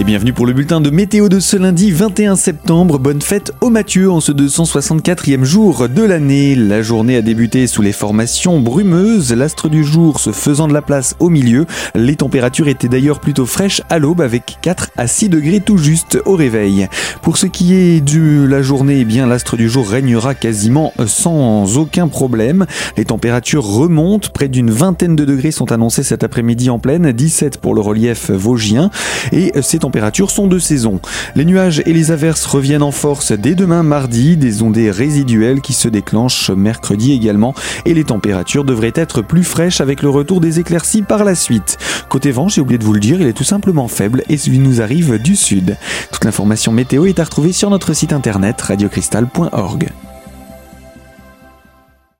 Et bienvenue pour le bulletin de météo de ce lundi 21 septembre. Bonne fête au Mathieu en ce 264e jour de l'année. La journée a débuté sous les formations brumeuses, l'astre du jour se faisant de la place au milieu. Les températures étaient d'ailleurs plutôt fraîches à l'aube avec 4 à 6 degrés tout juste au réveil. Pour ce qui est de la journée, eh bien l'astre du jour régnera quasiment sans aucun problème. Les températures remontent, près d'une vingtaine de degrés sont annoncés cet après-midi en pleine, 17 pour le relief vosgien et ces températures sont de saison. Les nuages et les averses reviennent en force dès demain mardi, des ondées résiduelles qui se déclenchent mercredi également et les températures devraient être plus fraîches avec le retour des éclaircies par la suite. Côté vent, j'ai oublié de vous le dire, il est tout simplement faible et celui nous arrive du sud. Toute l'information météo est à retrouver sur notre site internet radiocristal.org.